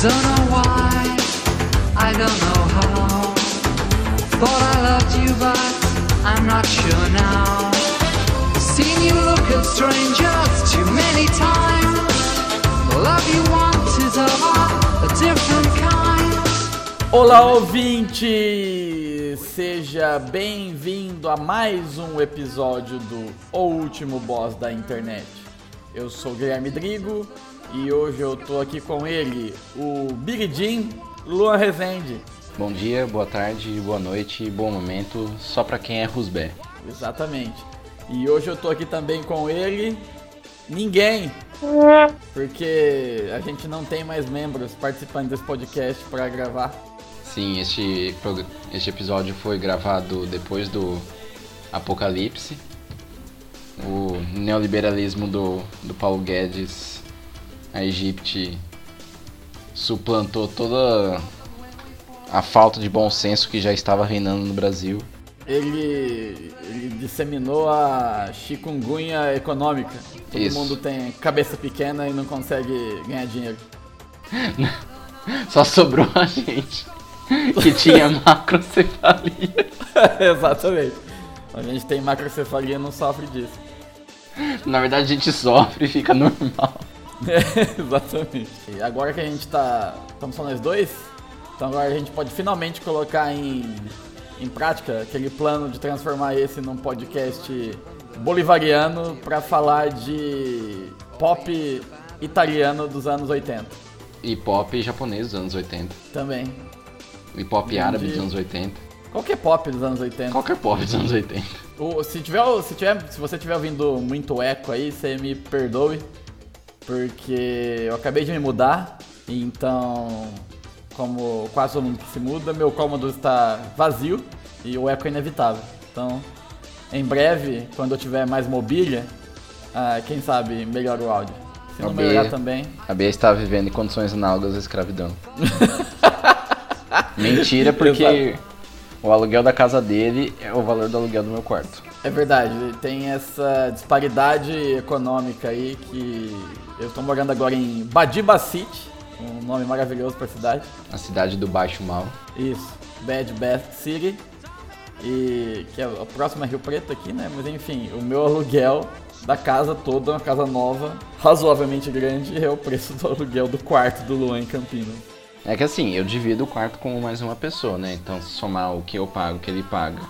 Don't know why, I don't know how. Thought I loved you, but I'm not sure now. Seen you look at strangers too many times. The love you want is of a different kind. Olá, ouvinte! Seja bem-vindo a mais um episódio do O Último Boss da Internet. Eu sou Guilherme Drigo e hoje eu tô aqui com ele, o Big Jim Luan Rezende. Bom dia, boa tarde, boa noite, bom momento, só pra quem é Rusbé. Exatamente. E hoje eu tô aqui também com ele, ninguém, porque a gente não tem mais membros participando desse podcast para gravar. Sim, este, este episódio foi gravado depois do Apocalipse. O neoliberalismo do, do Paulo Guedes, a Egipte, suplantou toda a falta de bom senso que já estava reinando no Brasil. Ele, ele disseminou a chikungunya econômica. Todo Isso. mundo tem cabeça pequena e não consegue ganhar dinheiro. Só sobrou a gente que tinha macrocefalia. Exatamente. A gente tem macrocefalia e não sofre disso. Na verdade, a gente sofre e fica normal. Exatamente. E agora que a gente tá. Estamos só nós dois, então agora a gente pode finalmente colocar em, em prática aquele plano de transformar esse num podcast bolivariano para falar de pop italiano dos anos 80 E pop japonês dos anos 80. também. E pop árabe dos Entendi. anos 80. Qualquer pop dos anos 80. Qualquer pop dos anos 80. O- se, tiver, se, tiver, se você estiver ouvindo muito eco aí, você me perdoe, porque eu acabei de me mudar, então, como quase todo mundo que se muda, meu cômodo está vazio e o eco é inevitável. Então, em breve, quando eu tiver mais mobília, ah, quem sabe melhora o áudio. Se não melhorar também, A Bia está vivendo em condições análogas à escravidão. Mentira, porque o aluguel da casa dele é o valor do aluguel do meu quarto. É verdade, tem essa disparidade econômica aí que eu tô morando agora em Badiba City, um nome maravilhoso pra cidade. A cidade do Baixo Mal. Isso, Bad Bath City. E que é a próxima é Rio Preto aqui, né? Mas enfim, o meu aluguel da casa toda, uma casa nova, razoavelmente grande, é o preço do aluguel do quarto do Luan em Campinas. É que assim, eu divido o quarto com mais uma pessoa, né? Então, se somar o que eu pago, o que ele paga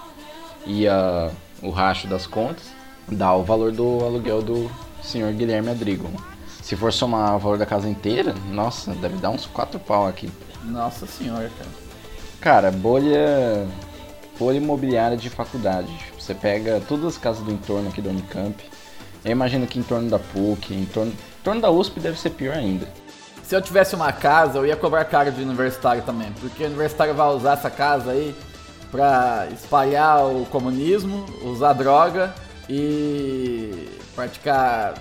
e a, o racho das contas, dá o valor do aluguel do senhor Guilherme Adrigo. Se for somar o valor da casa inteira, nossa, deve dar uns 4 pau aqui. Nossa senhora, cara. Cara, bolha. Bolha imobiliária de faculdade. Você pega todas as casas do entorno aqui da Unicamp. Eu imagino que em torno da PUC, em torno, em torno da USP deve ser pior ainda. Se eu tivesse uma casa, eu ia cobrar caro de universitário também, porque o universitário vai usar essa casa aí pra espalhar o comunismo, usar droga e praticar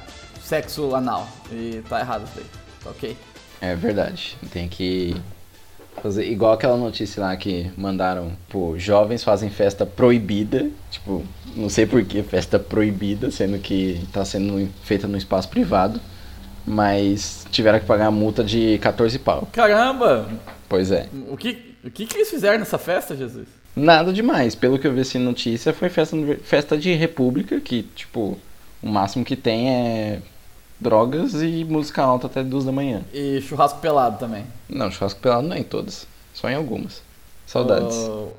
sexo anal. E tá errado isso aí, tá ok? É verdade. Tem que fazer igual aquela notícia lá que mandaram, pô, jovens fazem festa proibida. Tipo, não sei por que festa proibida, sendo que tá sendo feita no espaço privado. Mas tiveram que pagar a multa de 14 pau. Caramba! Pois é. O que, o que, que eles fizeram nessa festa, Jesus? Nada demais. Pelo que eu vi assim na notícia, foi festa, festa de república, que, tipo, o máximo que tem é drogas e música alta até duas da manhã. E churrasco pelado também. Não, churrasco pelado não é em todas. Só em algumas. Saudades. O,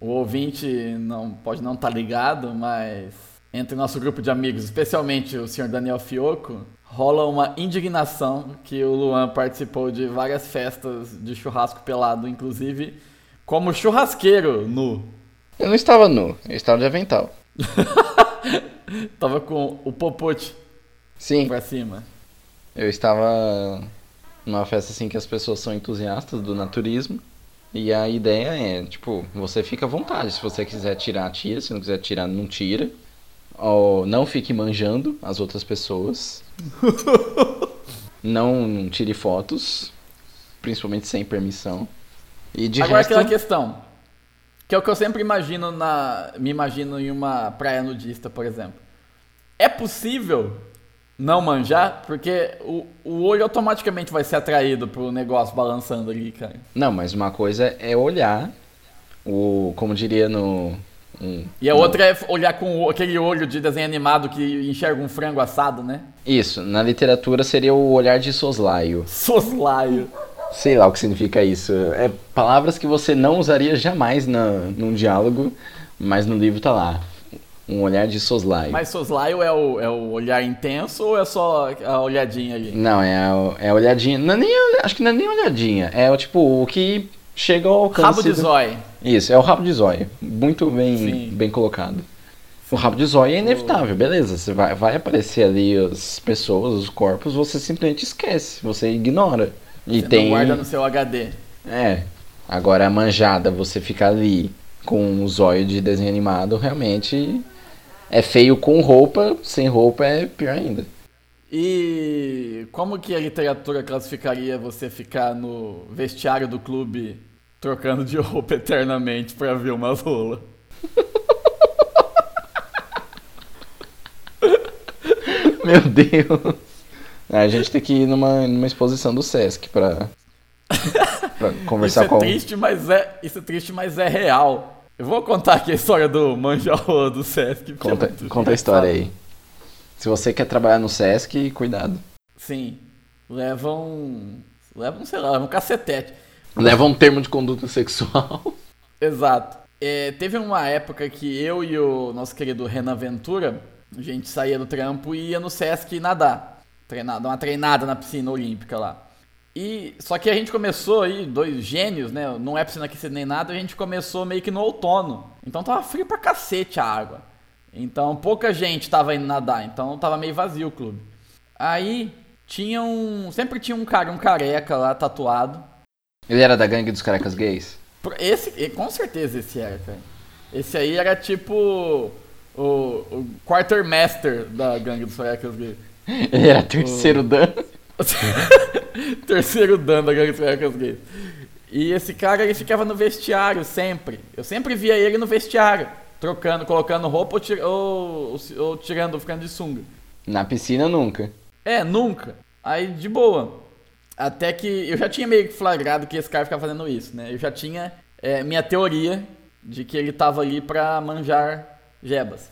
o ouvinte não pode não estar ligado, mas entre o nosso grupo de amigos, especialmente o senhor Daniel Fioco, rola uma indignação que o Luan participou de várias festas de churrasco pelado, inclusive como churrasqueiro nu. Eu não estava nu, eu estava de avental. Tava com o popote Sim, pra cima. eu estava numa festa assim que as pessoas são entusiastas do naturismo. E a ideia é, tipo, você fica à vontade. Se você quiser tirar, tira. Se não quiser tirar, não tira. Ou não fique manjando as outras pessoas. não tire fotos, principalmente sem permissão. E de Agora resto, aquela questão, que é o que eu sempre imagino na, me imagino em uma praia nudista, por exemplo. É possível não manjar, porque o, o olho automaticamente vai ser atraído pro negócio balançando ali, cara. Não, mas uma coisa é olhar, o, como diria no. um- E a no- outra é olhar com aquele olho de desenho animado que enxerga um frango assado, né? Isso, na literatura seria o olhar de soslaio. Soslaio. Sei lá o que significa isso. É palavras que você não usaria jamais na, num diálogo, mas no livro tá lá. Um olhar de soslaio. Mas soslaio é o, é o olhar intenso ou é só a olhadinha ali? Não, é a, é a olhadinha. Não é nem, acho que não é nem olhadinha. É o tipo, o que chega ao alcance. Rabo de do- zóio. Isso, é o rabo de zóio. Muito bem, Sim. bem colocado. O rabo de zóio é inevitável, beleza. Você vai, vai aparecer ali as pessoas, os corpos, você simplesmente esquece, você ignora. E Você tem. guarda no seu HD. É. Agora a manjada, você ficar ali com o zóio de desenho animado, realmente é feio com roupa, sem roupa é pior ainda. E como que a literatura classificaria você ficar no vestiário do clube trocando de roupa eternamente pra ver umas rolas? Meu Deus. A gente tem que ir numa, numa exposição do Sesc pra, pra Isso conversar é com. triste, mas é, isso é triste, mas é real. Eu vou contar aqui a história do manjarrola do Sesc. porque é Conta, conta a história aí. Se você quer trabalhar no Sesc, cuidado. Sim. Levam. Levam, sei lá, levam um cacetete. Leva um termo de conduta sexual. Exato. É, teve uma época que eu e o nosso querido Renan Ventura, a gente saía do trampo e ia no Sesc nadar. Treinar, dar uma treinada na piscina olímpica lá. E só que a gente começou aí, dois gênios, né? Não é piscina aquecida nem nada, a gente começou meio que no outono. Então tava frio pra cacete a água. Então pouca gente tava indo nadar, então tava meio vazio o clube. Aí tinha um. Sempre tinha um cara, um careca lá tatuado. Ele era da gangue dos carecas gays? Esse, com certeza esse era, cara. Esse aí era tipo o, o quartermaster da gangue dos carecas gays. Ele era terceiro dan. Terceiro dan da carecas gays. E esse cara, ele ficava no vestiário sempre. Eu sempre via ele no vestiário. Trocando, colocando roupa ou, tir- ou- ou tirando, ficando de sunga. Na piscina nunca. É, nunca. Aí, de boa. Até que eu já tinha meio que flagrado que esse cara ficava fazendo isso, né? Eu já tinha é, minha teoria de que ele tava ali pra manjar jebas.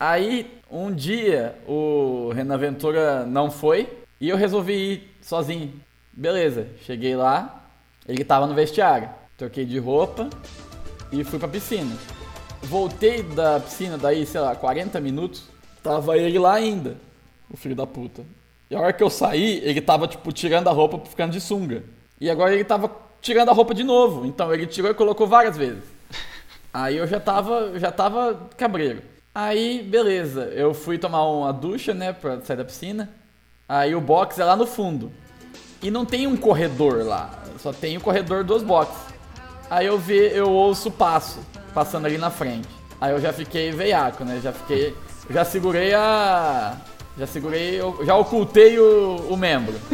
Aí, um dia, o Renan Ventura não foi e eu resolvi ir sozinho. Beleza, cheguei lá, ele tava no vestiário. Troquei de roupa e fui pra piscina. Voltei da piscina daí, sei lá, 40 minutos, tava ele lá ainda, o filho da puta. E a hora que eu saí, ele tava, tipo, tirando a roupa, ficando de sunga. E agora ele tava tirando a roupa de novo. Então ele tirou e colocou várias vezes. Aí eu já tava, já tava cabreiro. Aí, beleza, eu fui tomar uma ducha, né, pra sair da piscina. Aí o box é lá no fundo. E não tem um corredor lá, só tem o corredor dos boxes. Aí eu vi, eu ouço o passo passando ali na frente. Aí eu já fiquei veiaco, né? Já fiquei, já segurei a, já segurei, já ocultei o, o membro.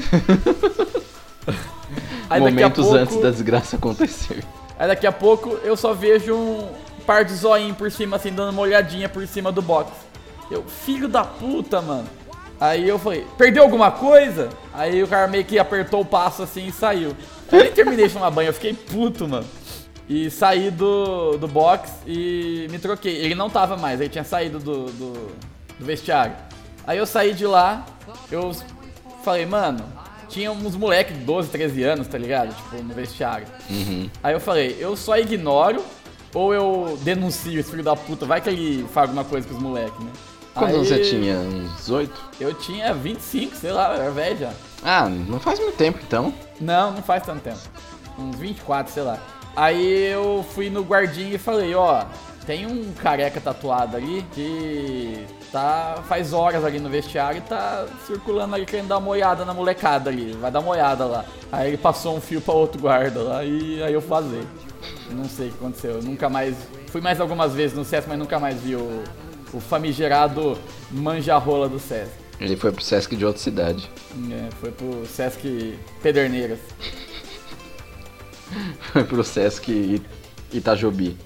Aí Momentos pouco, antes da desgraça acontecer. Aí daqui a pouco eu só vejo um par de zoinho por cima, assim, dando uma olhadinha por cima do box. Eu, filho da puta, mano. Aí eu falei, perdeu alguma coisa? Aí o cara meio que apertou o passo assim e saiu. Eu nem terminei de tomar banho, eu fiquei puto, mano. E saí do, do box e me troquei. Ele não tava mais, ele tinha saído do, do, do vestiário. Aí eu saí de lá, eu falei, mano, tinha uns moleques de 12, 13 anos, tá ligado? Tipo, no vestiário. Aí eu falei, eu só ignoro ou eu denuncio esse filho da puta, vai que ele faz alguma coisa com os moleques, né? Quantos anos você tinha? Uns 18? Eu tinha 25, sei lá, eu era velho já. Ah, não faz muito tempo então. Não, não faz tanto tempo. Uns 24, sei lá. Aí eu fui no guardinha e falei, ó, tem um careca tatuado ali que tá faz horas ali no vestiário e tá circulando ali querendo dar uma olhada na molecada ali. Vai dar uma olhada lá. Aí ele passou um fio pra outro guarda lá e aí eu fazei. Não sei o que aconteceu. Eu nunca mais. Fui mais algumas vezes no SESC, mas nunca mais vi o, o famigerado manjarrola do SESC. Ele foi pro Sesc de outra cidade. É, foi pro SESC Pederneiras. Foi pro Sesc Itajobi.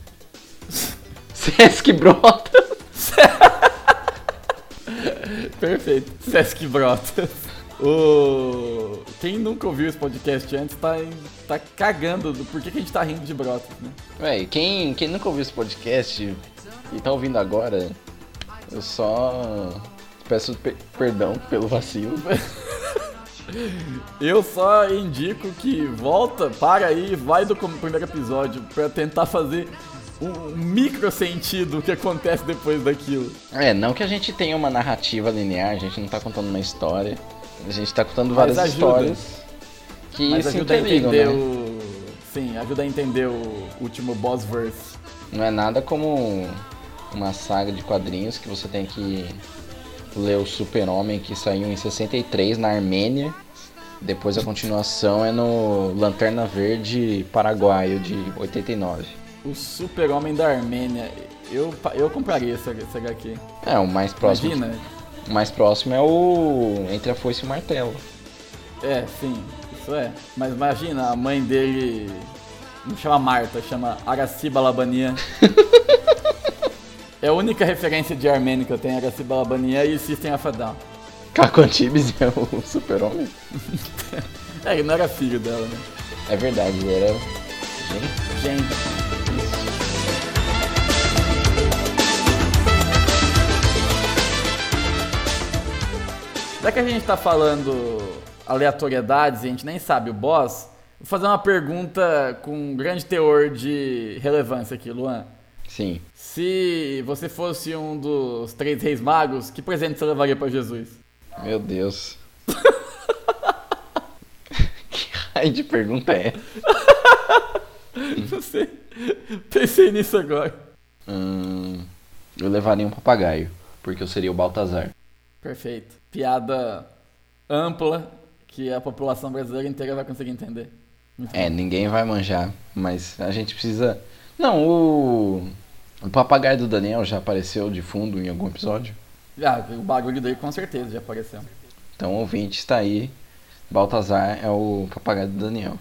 Sesc Brota. Perfeito. Sesc Brotas. O... Quem nunca ouviu esse podcast antes tá, tá cagando do porquê que a gente tá rindo de Brotas, né? Véi, quem, quem nunca ouviu esse podcast e tá ouvindo agora, eu só peço pe- perdão pelo vacilo. Eu só indico que volta, para aí, vai do primeiro episódio pra tentar fazer um micro sentido que acontece depois daquilo. É, não que a gente tenha uma narrativa linear, a gente não tá contando uma história. A gente tá contando várias histórias que Mas se a interligam, entender né? o. Sim, ajuda a entender o último boss verse. Não é nada como uma saga de quadrinhos que você tem que ler o Super-Homem que saiu em 63 na Armênia. Depois a continuação é no Lanterna Verde Paraguaio de 89. O Super-Homem da Armênia. Eu, eu compraria esse, esse HQ. É, o mais próximo. Imagina. O mais próximo é o Entre a Foice e o Martelo. É, sim, isso é. Mas imagina, a mãe dele não chama Marta, chama Araciba Labania. é a única referência de Armênia que eu tenho, Araciba Labania e System of a Down. Caco Antibes é o Super-Homem? É, ele não era filho dela, né? É verdade, ele era. Gente, Gente, já que a gente tá falando aleatoriedades e a gente nem sabe o boss, vou fazer uma pergunta com um grande teor de relevância aqui, Luan. sim. Se você fosse um dos três reis magos, que presente você levaria pra Jesus? Meu Deus. que raio de pergunta é essa? Não sei. Pensei nisso agora. Hum, eu levaria um papagaio, porque eu seria o Baltazar. Perfeito. Piada ampla que a população brasileira inteira vai conseguir entender. Muito É, ninguém vai manjar, mas a gente precisa. Não, o. O papagaio do Daniel já apareceu de fundo em algum episódio. Ah, o bagulho dele com certeza já apareceu. Então o ouvinte está aí. Baltazar é o papagaio do Daniel.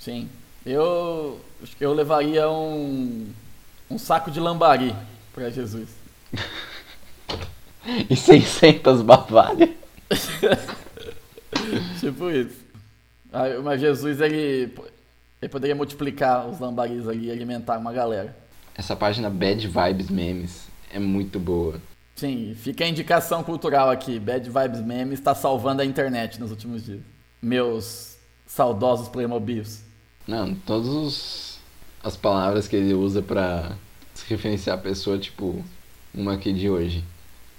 Sim. Eu eu levaria um um saco de lambari pra Jesus. E 600 bavalhas. tipo isso. Aí, Mas Jesus ele ele poderia multiplicar os lambaris ali e alimentar uma galera. Essa página Bad Vibes Memes é muito boa. Sim, fica a indicação cultural aqui. Bad Vibes Memes está salvando a internet nos últimos dias. Meus saudosos Playmobils. Não, todas os- as palavras que ele usa pra se referenciar a pessoa, tipo, uma aqui de hoje.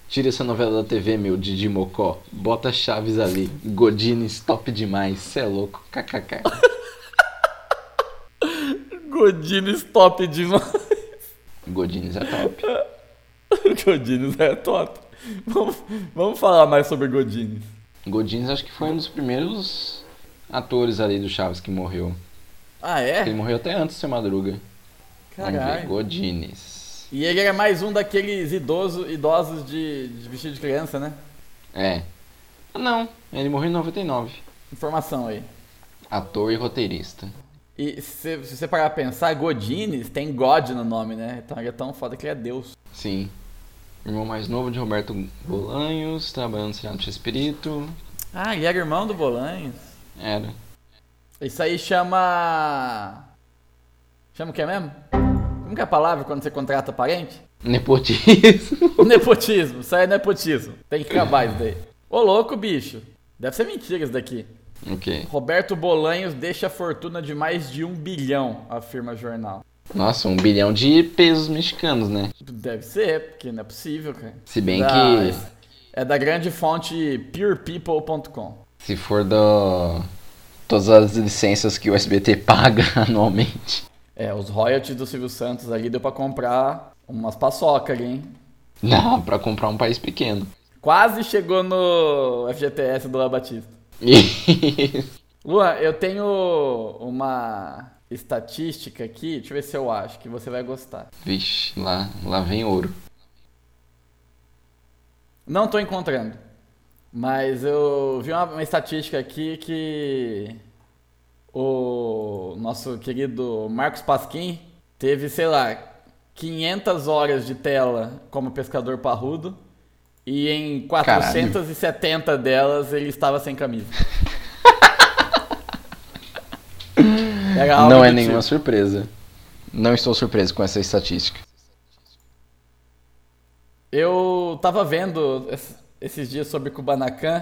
Tira essa novela da TV, meu Didi Mocó. Bota Chaves ali. Godines, top demais. Cê é louco. KKK. Godines top demais. Godines é top. Godines é top. Vamos, vamos falar mais sobre Godines. Godines acho que foi um dos primeiros atores ali do Chaves que morreu. Ah, Ele é? morreu até antes do Seu Madruga. Caralho. Godines. E ele era mais um daqueles idoso, idosos de, de vestido de criança, né? É. Ah, não. Ele morreu em 99. Informação aí. Ator e roteirista. E se, se você parar pra pensar, Godines tem God no nome, né? Então ele é tão foda que ele é Deus. Sim. Irmão mais novo de Roberto Bolanhos, trabalhando no Senado de Espírito. Ah, ele era irmão do Bolanhos. Era. Isso aí chama. Chama o que mesmo? Como que é a palavra quando você contrata parente? Nepotismo. Nepotismo, isso aí é nepotismo. Tem que acabar isso daí. Ô louco, bicho. Deve ser mentira isso daqui. Ok. Roberto Bolanhos deixa a fortuna de mais de um bilhão, afirma o jornal. Nossa, um bilhão de pesos mexicanos, né? Deve ser, porque não é possível, cara. Se bem Da- que É da grande fonte purepeople.com. se for do. Todas as licenças que o SBT paga anualmente. É, os royalties do Silvio Santos ali deu pra comprar umas paçoca ali, hein? Não, pra comprar um país pequeno. Quase chegou no FGTS do La Batista. Luan, eu tenho uma estatística aqui, deixa eu ver se eu acho, que você vai gostar. Vixe, lá, lá vem ouro. Não tô encontrando. Mas eu vi uma, uma estatística aqui que o nosso querido Marcos Pasquim teve, sei lá, 500 horas de tela como pescador parrudo E em 470 delas ele estava sem camisa. Não é nenhuma tipo. surpresa. Não estou surpreso com essa estatística. Eu tava vendo es- esses dias sobre Kubanacan.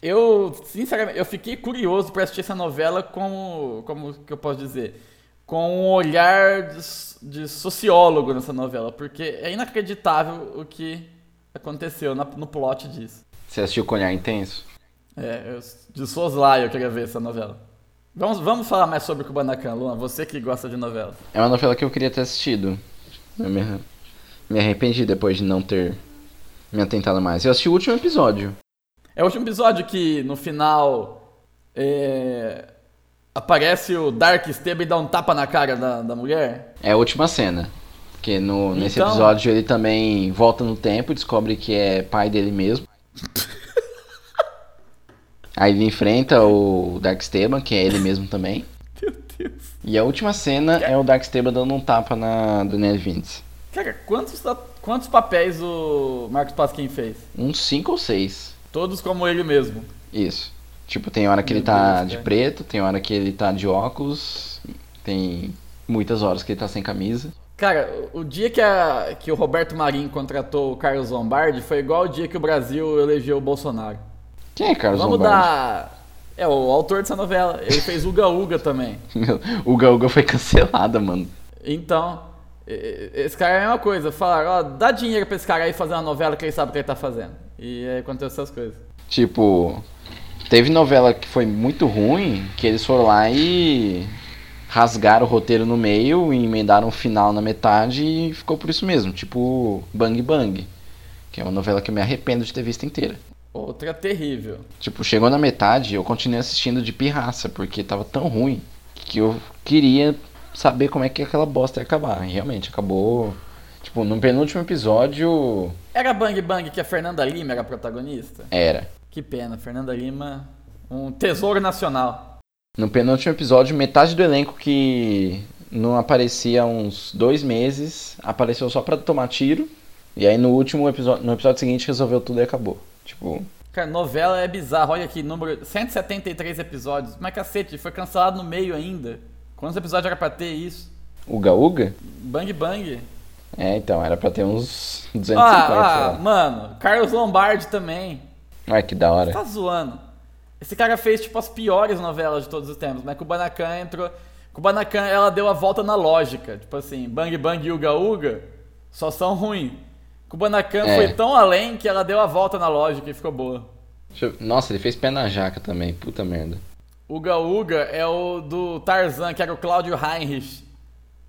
Eu, sinceramente, eu fiquei curioso pra assistir essa novela com, como que eu posso dizer, com um olhar de, de sociólogo nessa novela, porque é inacreditável o que aconteceu na- no plot disso. Você assistiu com olhar intenso? É, eu, de soslaio eu queria ver essa novela. Vamos, vamos falar mais sobre Kubanacan, Luan, você que gosta de novela. É uma novela que eu queria ter assistido. Eu me, me arrependi depois de não ter me atentado mais. Eu assisti o último episódio. É o último episódio que no final é, aparece o Dark Esteban e dá um tapa na cara da, da mulher. É a última cena. Porque no, nesse Então- episódio ele também volta no tempo e descobre que é pai dele mesmo. Aí ele enfrenta o Darksteban, que é ele mesmo também. Meu Deus. E a última cena é o Darksteban dando um tapa na Danielle Vince. Cara, quantos, quantos papéis o Marcos Pasquim fez? Uns 5 ou 6. Todos como ele mesmo. Isso. Tipo, tem hora que Meu ele tá Deus, de cara. preto, tem hora que ele tá de óculos, tem muitas horas que ele tá sem camisa. Cara, o dia que, a, que o Roberto Marinho contratou o Carlos Lombardi foi igual o dia que o Brasil elegeu o Bolsonaro. Quem é Carlos Vamos Lombardi? dar. É, o autor dessa novela. Ele fez Uga Uga também. Meu, o Gaúga foi cancelada, mano. Então, esse cara é a mesma coisa. Falaram, ó, dá dinheiro pra esse cara aí fazer uma novela que ele sabe o que ele tá fazendo. E aí aconteceu essas coisas. Tipo, teve novela que foi muito ruim, que eles foram lá e rasgaram o roteiro no meio e emendaram o final na metade e ficou por isso mesmo. Tipo, Bang Bang, que é uma novela que eu me arrependo de ter visto inteira. Outra terrível. Tipo, chegou na metade, eu continuei assistindo de pirraça, porque tava tão ruim que eu queria saber como é que aquela bosta ia acabar. E realmente, acabou. Tipo, no penúltimo episódio. Era Bang Bang que a Fernanda Lima era a protagonista? Era. Que pena, Fernanda Lima, um tesouro nacional. No penúltimo episódio, metade do elenco que não aparecia há uns dois meses apareceu só pra tomar tiro. E aí no último episódio, no episódio seguinte resolveu tudo e acabou. Tipo, Cara, novela é bizarro. Olha aqui, número 173 episódios. Mas cacete, foi cancelado no meio ainda. Quantos episódios era pra ter isso? Uga Uga? Bang Bang. É, então, era pra ter uns 250, Ah, ah, mano, Carlos Lombardi também. Ai, que da hora. Tá zoando. Esse cara fez, tipo, as piores novelas de todos os tempos, mas Kubanacan entrou. Kubanacan, ela deu a volta na lógica. Tipo assim, Bang Bang e Uga Uga só são ruins. Kubanacan É. foi tão além que ela deu a volta na lógica e ficou boa. Eu- Nossa, ele fez pé na jaca também, puta merda. Uga Uga é o do Tarzan, que era o Cláudio Heinrich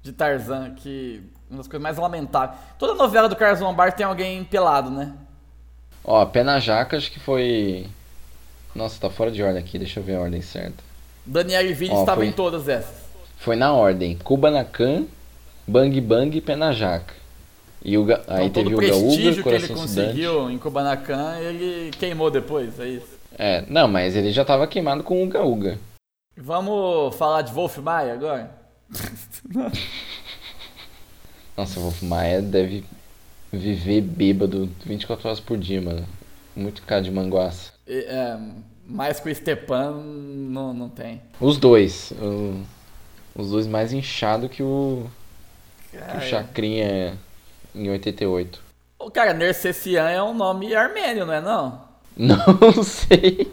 de Tarzan, que uma das coisas mais lamentáveis. Toda novela do Carlos Lombardi tem alguém pelado, né? Ó, pé na jaca acho que foi. Nossa, tá fora de ordem aqui, deixa eu ver a ordem certa. Daniele Vini Ó, estava foi- em todas essas. Foi na ordem: Kubanacan, Bang Bang e pé na jaca. E o Ga- aí então, teve todo o o Gaúga, prestígio que ele Coração conseguiu em Kubanacan, ele queimou depois, é isso. É, não, mas ele já tava queimado com o Gaúga. Vamos falar de Wolf Maia agora? Nossa, o Wolf Maia deve viver bêbado 24 horas por dia, mano. Muito cara de manguaça. É, mais que o Stepan não, não tem. Os dois. o- os dois mais inchados que o, que o Cara, Chacrinha em 88. o cara, Nercessian é um nome armênio, não é não? Não sei.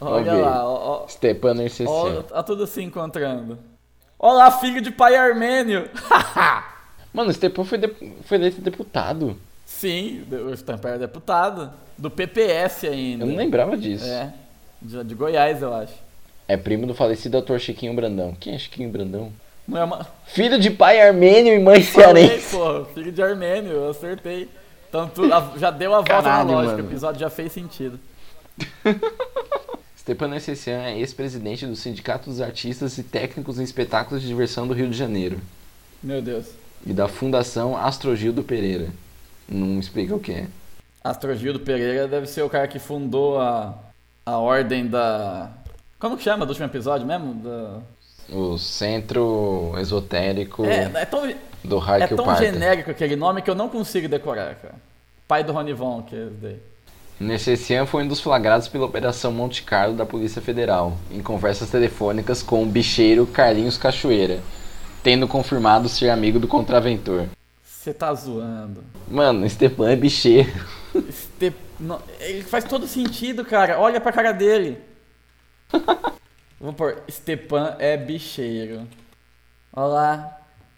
Olha lá, ó, Stepan ó, Nercessian. tá tudo se encontrando. Olá, filho de pai armênio! Mano, o Stepan foi, de- foi eleito deputado. Sim, o Stepan era deputado. Do PPS ainda. Eu não lembrava disso. É, de, de Goiás, eu acho. É primo do falecido ator Chiquinho Brandão. Quem é Chiquinho Brandão? Não é uma... Filho de pai armênio e mãe Falei, cearense. pô, filho de armênio, eu acertei. A- já deu a volta Caralho, na lógica, mano. o episódio já fez sentido. Stepan Nercessian é ex-presidente do Sindicato dos Artistas e Técnicos em Espetáculos de Diversão do Rio de Janeiro. Meu Deus. E da Fundação Astrogildo Pereira. Não explica o que é. Astrogildo Pereira deve ser o cara que fundou a, a ordem da. Como que chama do último episódio mesmo? Da... O Centro Esotérico É, é tão, do é tão Parta. genérico aquele nome que eu não consigo decorar, cara. pai do Ronivon, que é esse daí. Foi um dos flagrados pela Operação Monte Carlo da Polícia Federal, em conversas telefônicas com o bicheiro Carlinhos Cachoeira, tendo confirmado ser amigo do contraventor. Você tá zoando. Mano, Stepan é bicheiro. Este... não, Ele faz todo sentido, cara. Olha pra cara dele. Vou pôr, Stepan é bicheiro. Olá.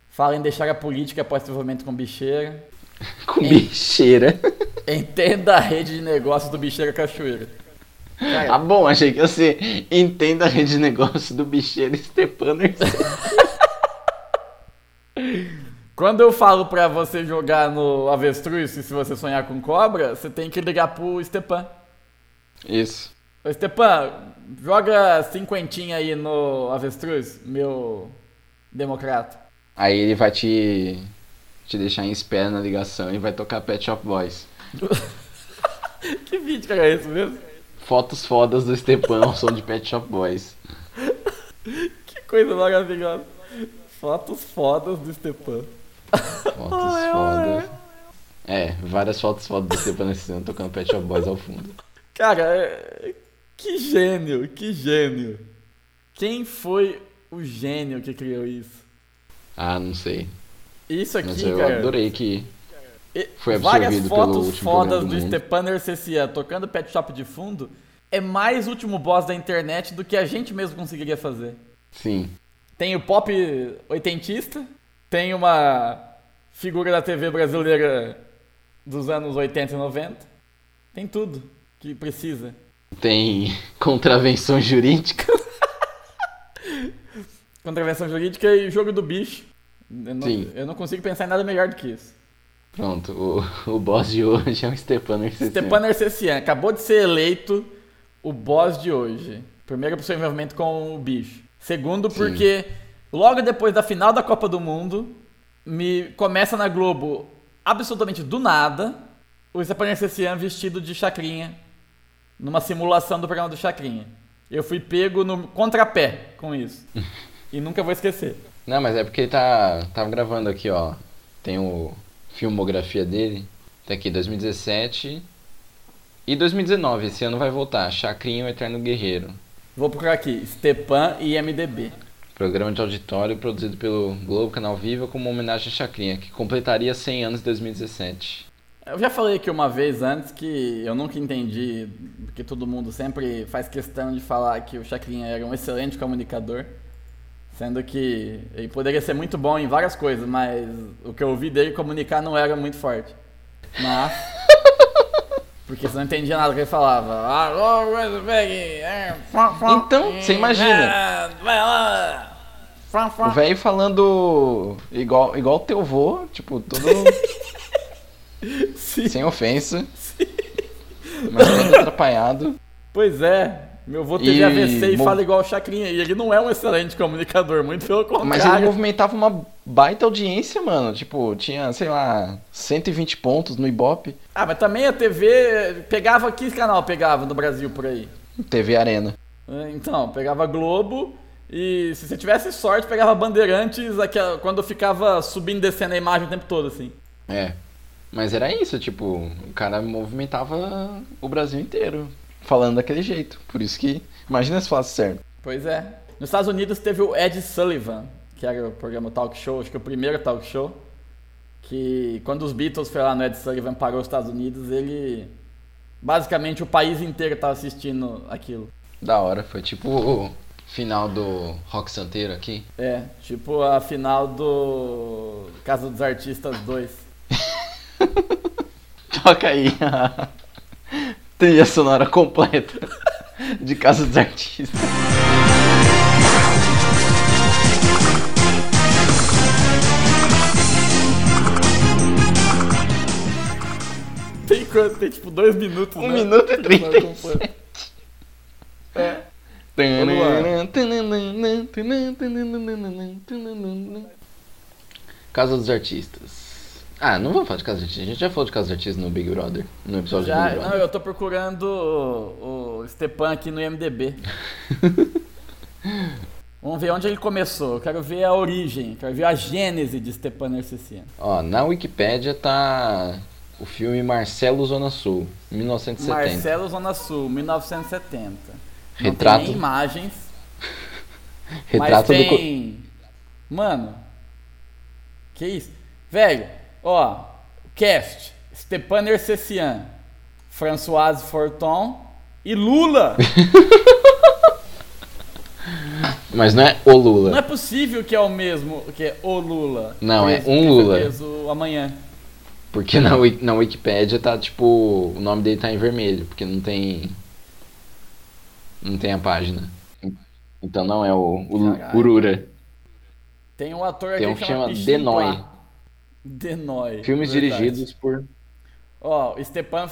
Fala em deixar a política após desenvolvimento com bicheiro. Com bicheira. Entenda a rede de negócios do bicheiro cachoeira. Ah, bom, achei que você entenda a rede de negócio do bicheiro Stepan Quando eu falo pra você jogar no avestruz, e se você sonhar com cobra, você tem que ligar pro Stepan. Isso. Ô Stepan, joga cinquentinha aí no avestruz, meu democrata. Aí ele vai te, te deixar em espera na ligação e vai tocar Pet Shop Boys. que vídeo que é esse mesmo? Fotos fodas do Stepan som de Pet Shop Boys. Que coisa maravilhosa. Fotos fodas do Stepan. Fotos fodas. É, várias fotos fodas do Stepan ano tocando Pet Shop Boys ao fundo. Cara, é- que gênio, que gênio. Quem foi o gênio que criou isso? Ah, não sei. Isso aqui, Mas eu cara. adorei que foi várias fotos fodas do do mundo. Stepan Narcessian tocando Pet Shop de fundo é mais último boss da internet do que a gente mesmo conseguiria fazer. sim. Tem o pop oitentista, tem uma figura da TV brasileira dos anos 80 e 90. Tem tudo que precisa. Tem contravenção jurídica. Contravenção jurídica e jogo do bicho. Eu não, Sim. eu não consigo pensar em nada melhor do que isso. Pronto, o, o boss de hoje é o Stepan Narcessian. Stepan Narcessian acabou de ser eleito o boss de hoje. Primeiro, por seu envolvimento com o bicho. Segundo, Sim. porque logo depois da final da Copa do Mundo, me começa na Globo, absolutamente do nada, o Stepan Narcessian vestido de chacrinha, numa simulação do programa do Chacrinha. Eu fui pego no contrapé com isso. e nunca vou esquecer. Não, mas é porque ele tá, tava gravando aqui, ó. Tem o filmografia dele. Tá aqui, 2017 e 2019. Esse ano vai voltar. Chacrinha, o Eterno Guerreiro. Vou procurar aqui, Stepan e MDB. Programa de auditório produzido pelo Globo Canal Viva como uma homenagem a Chacrinha, que completaria 100 anos em 2017. Eu já falei aqui uma vez antes que eu nunca entendi, porque todo mundo sempre faz questão de falar que o Chacrinha era um excelente comunicador, sendo que ele poderia ser muito bom em várias coisas, mas o que eu ouvi dele comunicar não era muito forte. Mas. Porque você não entendia nada que ele falava. É, Então, você imagina. é, fã. O velho falando igual, igual teu vô, tipo, todo Sim. sem ofensa. Mas todo atrapalhado. Pois é, meu avô teve E AVC e mo- fala igual o Chacrinha. E ele não é um excelente comunicador, muito pelo contrário. Mas ele movimentava uma baita audiência, mano. Tipo, tinha, sei lá, 120 pontos no Ibope. Ah, mas também a TV pegava que canal pegava no Brasil por aí? TV Arena. É, Então, pegava Globo e se você tivesse sorte, pegava Bandeirantes aquela, quando ficava subindo e descendo a imagem o tempo todo, assim. É. Mas era isso, tipo, o cara movimentava o Brasil inteiro. Falando daquele jeito. Por isso que. Imagina se falasse certo. Pois é. Nos Estados Unidos teve o Ed Sullivan, que era o programa Talk Show, acho que o primeiro talk show. Que quando os Beatles foram lá no Ed Sullivan parou os Estados Unidos, ele. Basicamente o país inteiro tava assistindo aquilo. Da hora. Foi tipo o final do Rock Santeiro aqui. É, tipo a final do Casa dos Artistas 2. Toca aí trilha sonora completa de Casa dos Artistas. Tem quanto? Tem tipo dois minutos, Um né? minuto e trinta. É. Casa dos Artistas. Ah, não vamos falar de Casa dos Artistas. A gente já falou de Casa dos Artistas no Big Brother. No episódio Já, do Big não, Brother. eu tô procurando o, o Stepan aqui no IMDB. Vamos ver onde ele começou. Eu quero ver a origem, quero ver a gênese de Stepan Narcissian. Ó, na Wikipédia tá O filme Marcelo Zona Sul, 1970. Marcelo Zona Sul, 1970. Não Retrato- tem nem imagens, Retrato mas do. tem... Mano, que isso? Velho, ó, cast, Stepan Ercecian, Françoise Forton e Lula. Mas não é o Lula. Não é possível que é o mesmo, que é o Lula. Não, é um Lula. preso amanhã. Porque na, na Wikipédia tá tipo. O nome dele tá em vermelho, porque não tem. Não tem a página. Então não é o, o. Urura. Tem um ator Tem aqui um que chama Pichim Denoy. Denoy. Filmes verdade. dirigidos por. Ó, o Stepan,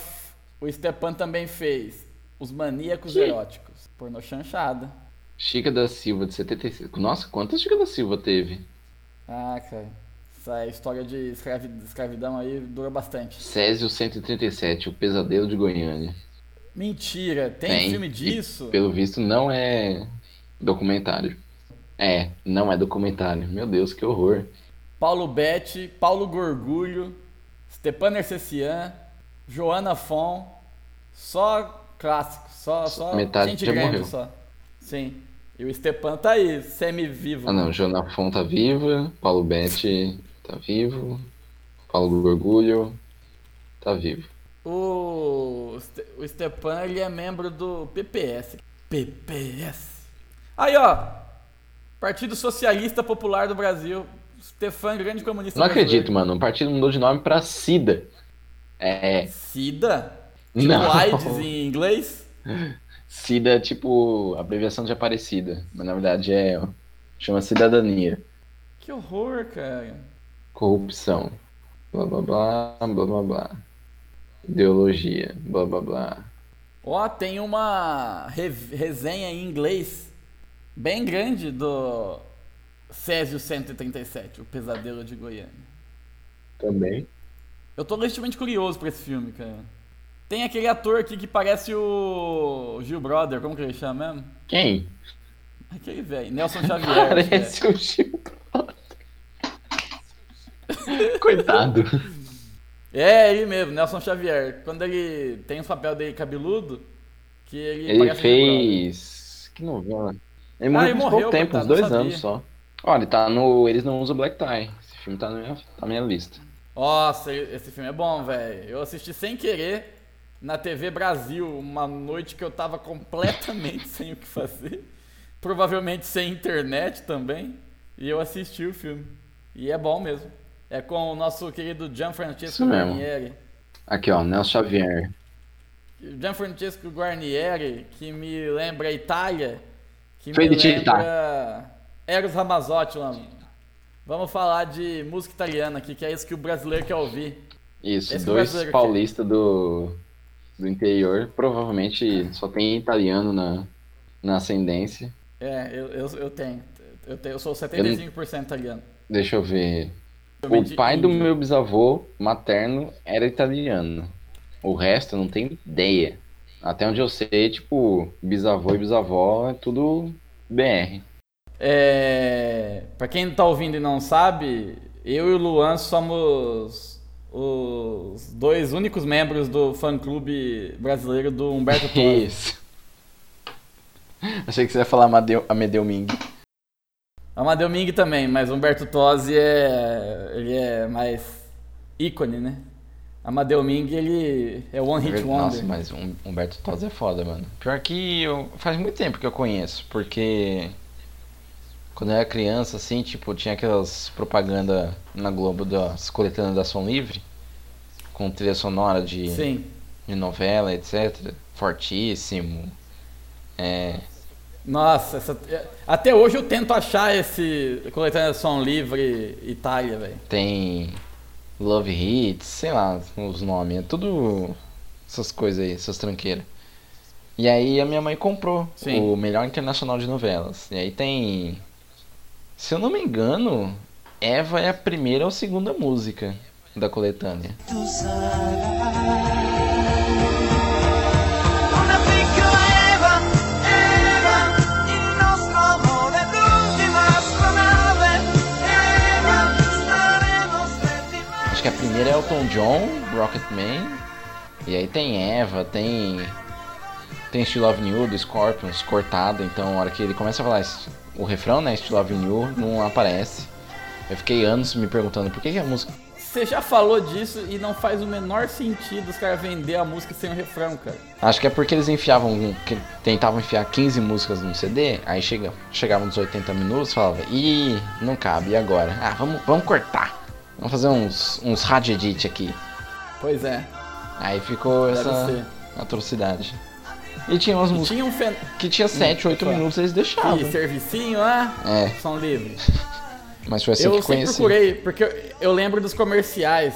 o Stepan também fez Os Maníacos Que? Eróticos. Pornô chanchada. Chica da Silva, de 76. Nossa, quantas Chica da Silva teve? Ah, cara. Essa história de escravi- de escravidão aí dura bastante. Césio 137, O Pesadelo de Goiânia. Mentira, tem, Tem. filme disso? Pelo visto, não é documentário. É, não é documentário. Meu Deus, que horror. Paulo Betti, Paulo Gorgulho, Stepan Ercecian, Joana Fon. Só clássico, só, só Metade gente já grande morreu. só. Sim. E o Stepan tá aí, semi-vivo. Ah não, Joana Fon tá viva, Paulo Betti tá vivo, Paulo Gorgulho tá vivo. O, o Stepan, ele é membro do PPS. PPS. Aí, ó. Partido Socialista Popular do Brasil. Stefan, grande comunista Não brasileiro. acredito, mano. O partido mudou de nome pra SIDA. É, SIDA? Tipo Não. AIDS em inglês? SIDA é tipo abreviação de Aparecida, mas na verdade é chama cidadania, Que horror, cara. corrupção, blá blá blá, blá blá blá, ideologia, blá blá blá. Ó, tem uma re- resenha em inglês bem grande do Césio 137, O Pesadelo de Goiânia. Também. Eu tô legitimamente curioso pra esse filme, cara. Tem aquele ator aqui que parece o Gil Brother, como que ele chama mesmo? Quem? Aquele velho, Nelson Xavier. é. Parece o Gil Coitado. É, ele mesmo, Nelson Xavier. Quando ele tem os papel dele cabeludo, que ele, Ele o Brother. fez. Que novela? Ele Ah, morreu ele morreu, pouco tempo, uns dois anos só. Olha, ele tá no. Eles não usam Black Tie. Esse filme tá na minha, tá na minha lista. Nossa, esse filme é bom, velho. Eu assisti sem querer na TV Brasil, uma noite que eu tava completamente sem o que fazer. Provavelmente sem internet também. E eu assisti o filme. E é bom mesmo. É com o nosso querido Gianfrancesco. Guarnieri. Aqui, ó, Nelson Xavier. Gianfrancesco Guarnieri, que me lembra a Itália, que Fez me de Tita. Eros Ramazzotti. lá. Vamos falar de música italiana aqui, que é isso que o brasileiro quer ouvir. Isso, Esse dois paulistas do, do interior. Provavelmente só tem italiano na, na ascendência. É, eu, eu, eu tenho. Eu, tenho, eu sou 75% italiano. Deixa eu ver. O pai do meu bisavô materno era italiano. O resto eu não tenho ideia. Até onde eu sei, tipo, bisavô e bisavó é tudo BR. É, pra quem tá ouvindo e não sabe, eu e o Luan somos os dois únicos membros do fã-clube brasileiro do Humberto Torres. Isso. Achei que você ia falar Amadeu, Amedeu Ming. Amadeu Ming também, mas Humberto Tosi é. ele é mais ícone, né? Amadeu Ming, ele é One Hit Wonder. Nossa, mas Humberto Tosi é foda, mano. Pior que eu, faz muito tempo que eu conheço, porque quando eu era criança, assim, tipo, tinha aquelas propaganda na Globo das coletâneas da Som Livre, com trilha sonora de, Sim. de novela, etc. Fortíssimo. É, Nossa, essa- até hoje eu tento achar esse coletânea som livre Itália, velho. tem Love Hits, sei lá os nomes, é tudo essas coisas aí, essas tranqueiras. E aí a minha mãe comprou Sim. o melhor internacional de novelas. E aí tem, se eu não me engano, Eva é a primeira ou segunda música da coletânea. Acho que a primeira é Elton John, Rocketman. E aí tem Eva, tem. Tem Still Love You do Scorpions cortado. Então, a hora que ele começa a falar o refrão, né? Still Love You, não aparece. Eu fiquei anos me perguntando por que, que a música. Você já falou disso e não faz o menor sentido os caras vender a música sem o refrão, cara. Acho que é porque eles enfiavam. que tentavam enfiar 15 músicas num CD. Aí chega, chegavam nos 80 minutos e falava, ih, não cabe, e agora? Ah, vamos, vamos cortar. Vamos fazer uns, uns rádio edit aqui. Pois é, Aí ficou deve essa ser. atrocidade. E tinha umas E músicas tinha um fen... que tinha 7, 8 fala. minutos eles deixavam. Ih, servicinho lá, É, som livre. mas foi assim eu que sempre conheci. procurei, porque eu, eu lembro dos comerciais.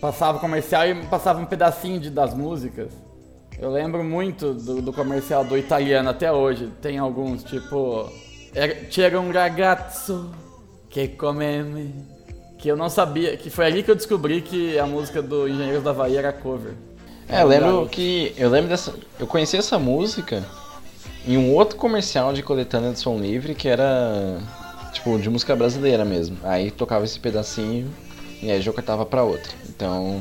Passava o comercial e passava um pedacinho de, das músicas. Eu lembro muito do, do comercial do italiano até hoje. Tem alguns, tipo. "Er- C'era un ragazzo che come me. Que eu não sabia. Que foi ali que eu descobri que a música do Engenheiros da Havaí era cover. É, eu lembro que. Eu lembro dessa. Eu conheci essa música em um outro comercial de coletânea de som livre que era. Tipo, de música brasileira mesmo. Aí tocava esse pedacinho e aí já cortava pra outra. Então.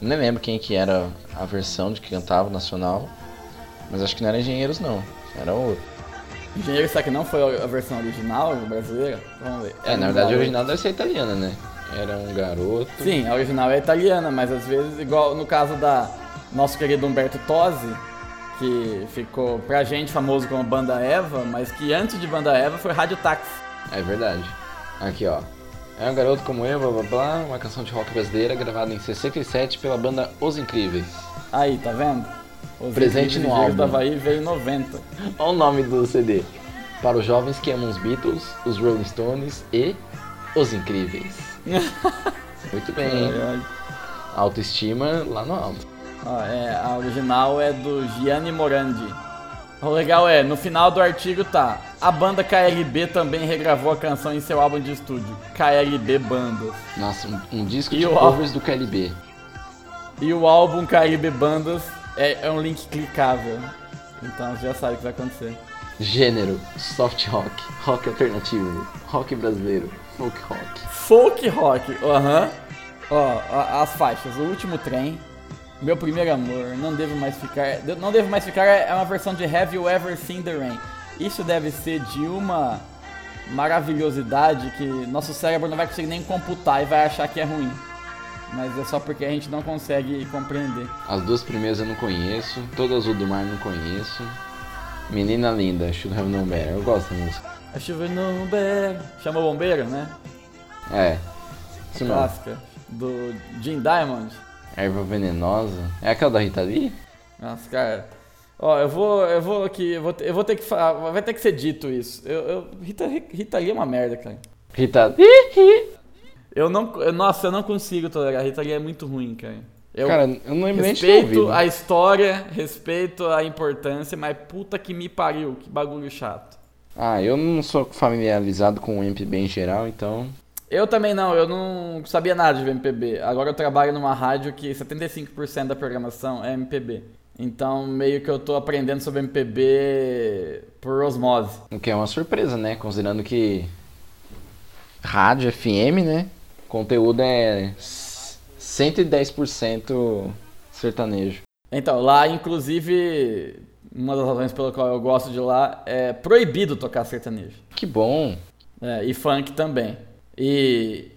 Nem lembro quem que era a versão de que cantava o nacional. Mas acho que não era Engenheiros não. Era outro. Engenheiros, será que não foi a versão original brasileira? Vamos ver. É, na verdade a original deve ser italiana, né? Era um garoto. Sim, a original é italiana, mas às vezes, igual no caso da nosso querido Humberto Tosi, que ficou pra gente famoso como Banda Eva, mas que antes de Banda Eva foi Rádio Táxi. É verdade. Aqui, ó. É um garoto como eu, blá blá blá, uma canção de rock brasileira gravada em 67 pela banda Os Incríveis. Aí, tá vendo? Os Presente Incríveis no álbum. da Havaí veio em 90. Olha o nome do CD. Para os jovens que amam os Beatles, os Rolling Stones e Os Incríveis. Muito bem? Autoestima lá no alto. Ó, é, a original é do Gianni Morandi. O legal é, no final do artigo tá. A banda KLB também regravou a canção em seu álbum de estúdio, KLB Bandas. Nossa, um, um disco E de covers do KLB. E o álbum KLB Bandas é, é um link clicável. Então você já sabe o que vai acontecer. Gênero, soft rock, rock alternativo, rock brasileiro, folk rock. Folk rock, aham. Ó, as faixas. O último trem. Meu primeiro amor. Não devo mais ficar. Não devo mais ficar é uma versão de Have You Ever Seen the Rain. Isso deve ser de uma maravilhosidade que nosso cérebro não vai conseguir nem computar e vai achar que é ruim. Mas é só porque a gente não consegue compreender. As duas primeiras eu não conheço, Todo Azul do Mar eu não conheço. Menina Linda, Should Have Known Better, eu gosto da música. A chuva no bombeiro. Chama o bombeiro, né? É, isso mesmo. Clássica. Do Jim Diamond. Erva Venenosa, é aquela da Rita Lee? Nossa, cara. Ó, eu vou, eu vou aqui, eu voo, eu vou ter que falar, vai ter que ser dito isso. Eu, eu Rita, Rita Lee é uma merda, cara. Rita Lee? Eu não, eu- nossa, eu não consigo tolerar. Rita Lee é muito ruim, cara. Eu Cara, eu não lembro respeito ouvido. a história, respeito a importância, mas puta que me pariu, que bagulho chato. Ah, eu não sou familiarizado com o MPB em geral, então... Eu também não, eu não sabia nada de MPB. Agora eu trabalho numa rádio que 75% da programação é MPB. Então meio que eu tô aprendendo sobre MPB por osmose. O que é uma surpresa, né? Considerando que... Rádio, FM, né? Conteúdo é 110% sertanejo. Então, lá, inclusive, uma das razões pela qual eu gosto de lá é proibido tocar sertanejo. Que bom. É, e funk também. E,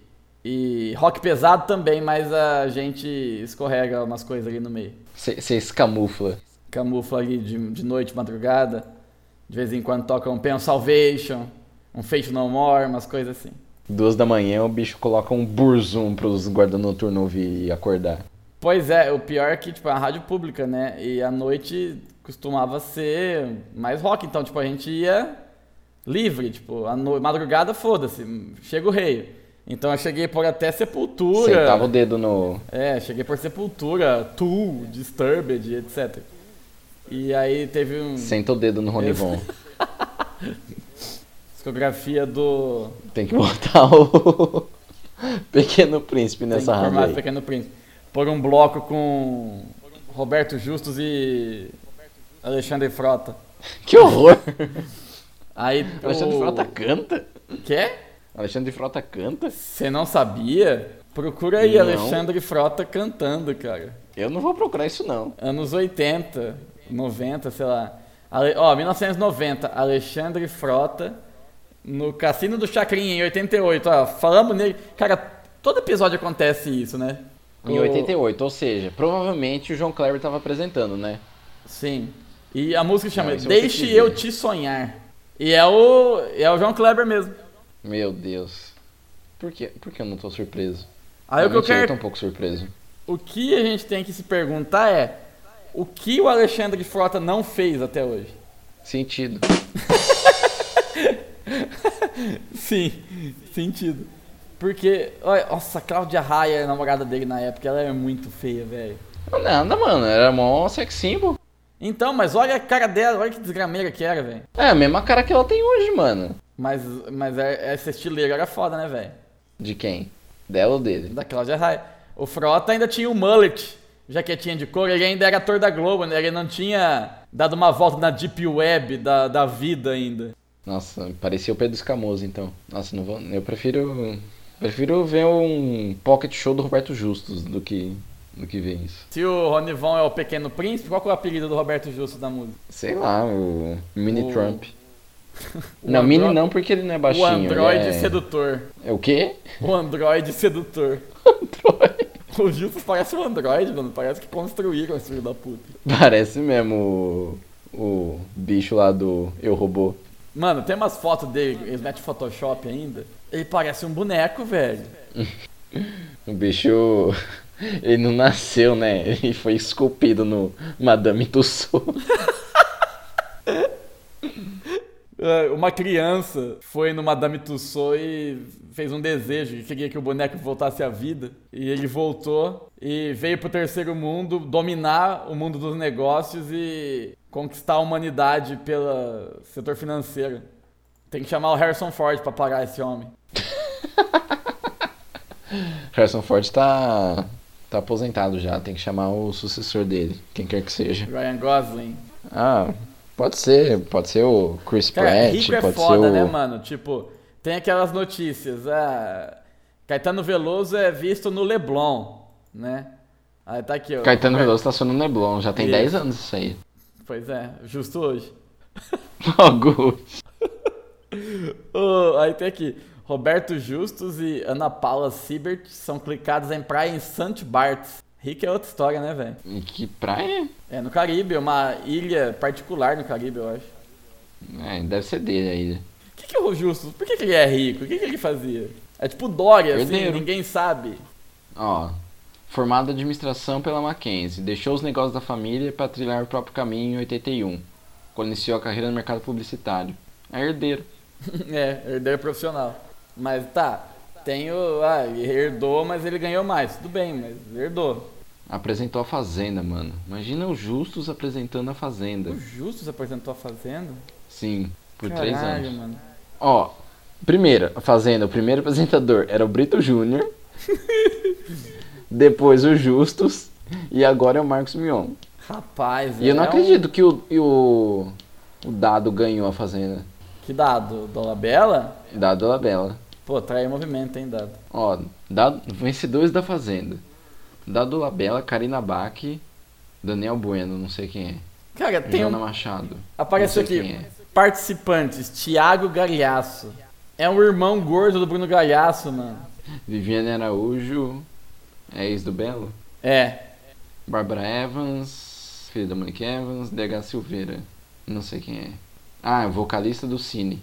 e rock pesado também, mas a gente escorrega umas coisas ali no meio. Você escamufla. Camufla ali de, de noite, madrugada. De vez em quando toca um Pen Salvation, um Fate No More, umas coisas assim. Duas da manhã o bicho coloca um burzum pros guarda noturno ouvir e acordar. Pois é, o pior é que, tipo, é uma rádio pública, né? E à noite costumava ser mais rock, então, tipo, a gente ia livre, tipo, a no... madrugada, foda-se, chega o rei. Então eu cheguei por até Sepultura. Sentava o dedo no. É, cheguei por Sepultura, Tool, Disturbed, etc. E aí teve um Senta o dedo no Ronivon. discografia do Tem que botar o. Pequeno Príncipe nessa rádio. Pequeno Príncipe. Por um bloco com Roberto Justus e Alexandre Frota. Que horror! Aí Alexandre o... Frota canta? Quê? Alexandre Frota canta? Você não sabia? Procura aí, Não. Alexandre Frota cantando, cara. Eu não vou procurar isso não. Anos 80, 90, sei lá. Ale- Ó, 1990, Alexandre Frota no Cassino do Chacrinha, em 88. Ó, falamos nele. Cara, todo episódio acontece isso, né? Em O- 88, ou seja, provavelmente o João Kleber tava apresentando, né? Sim. E a música chama Deixe Eu. Te Sonhar. E é o, é o João Kleber mesmo. Meu Deus. Por que, por que eu não tô surpreso? Aí o que eu Realmente eu tô quero. um pouco surpreso. O que a gente tem que se perguntar é. O que o Alexandre Frota não fez até hoje? Sentido. Sim, sentido. Porque, olha, nossa, a Cláudia Raia, a namorada dele na época, ela é muito feia, velho. Nada, mano. Era mó sex symbol. Então, mas olha a cara dela, olha que desgrameira que era, velho. É a mesma cara que ela tem hoje, mano. Mas, mas é- essa estileira era foda, né, velho? De quem? Dela ou dele? Da Cláudia Raia. O Frota ainda tinha o mullet, jaquetinha de couro, ele ainda era ator da Globo, né? Ele não tinha dado uma volta na deep web da, da vida ainda. Nossa, parecia o Pedro Escamoso, então. Nossa, não vou. Eu prefiro. Prefiro ver um pocket show do Roberto Justus do que. Do que ver isso. Se o Ronivon é o Pequeno Príncipe, qual que é o apelido do Roberto Justo da música? Sei lá, o Mini O- Trump. O não, Mini não, porque ele não é baixinho. O Android é... sedutor. É o quê? O Android sedutor. Android. O Justus parece um Android, mano. Parece que construíram esse filho da puta. Parece mesmo o, o bicho lá do Eu Robô. Mano, tem umas fotos dele, eles metem Photoshop ainda. Ele parece um boneco, velho. O bicho. Ele não nasceu, né? Ele foi esculpido no Madame Tussauds. É, Uma criança foi no Madame Tussauds e fez um desejo, que queria que o boneco voltasse à vida. E ele voltou e veio pro terceiro mundo dominar o mundo dos negócios e conquistar a humanidade pelo setor financeiro. Tem que chamar o Harrison Ford pra parar esse homem. Harrison Ford tá. Tá aposentado já, tem que chamar o sucessor dele, quem quer que seja. Ryan Gosling. Ah, pode ser, pode ser o Chris Cara, Pratt, rico é pode foda, ser o. né, mano? Tipo, tem aquelas notícias. Ah, Caetano Veloso é visto no Leblon, né? Aí tá aqui, ó. Caetano Veloso tá sendo Neblon, já tem Isso. 10 anos isso aí. Pois é, justo hoje. Logo. Ô, aí tem aqui. Roberto Justus e Ana Paula Siebert são clicados em praia em St. Barts. Rica é outra história, né, velho? Que praia? É no Caribe, uma ilha particular no Caribe, eu acho. É, deve ser dele aí. O que, que é o Justus? Por que, que ele é rico? O que, que ele fazia? É tipo Dória, assim, Herdeiro. ninguém sabe. Ó, formado em administração pela Mackenzie, deixou os negócios da família para trilhar o próprio caminho em 81, quando iniciou a carreira no mercado publicitário. É herdeiro. é, herdeiro profissional. Mas tá, tem o. Ah, herdou, mas ele ganhou mais. Tudo bem, mas herdou. Apresentou a Fazenda, mano. Imagina o Justus apresentando a Fazenda. O Justus apresentou a Fazenda? Sim, por três Caralho, anos. mano. Ó, primeiro, a Fazenda, o primeiro apresentador era o Brito Júnior. depois o Justus. E agora é o Marcos Mion. Rapaz, E eu não é um- acredito que o, o, o Dado ganhou a Fazenda. Que dado? Dolabella? Dado Labella. Pô, trai movimento, hein, dado. Ó, dado, vencedores da Fazenda. Dado Labella, Karina Bach, Daniel Bueno, não sei quem é. Cara, tem Joana um. Machado. Apareceu aqui. é. Participantes: Thiago Galhaço. É o irmão gordo do Bruno Galhaço, mano. Viviane Araújo, é ex do Belo. É. Barbara Evans, filha da Monique Evans, DH Silveira. Não sei quem é. Ah, vocalista do Cine.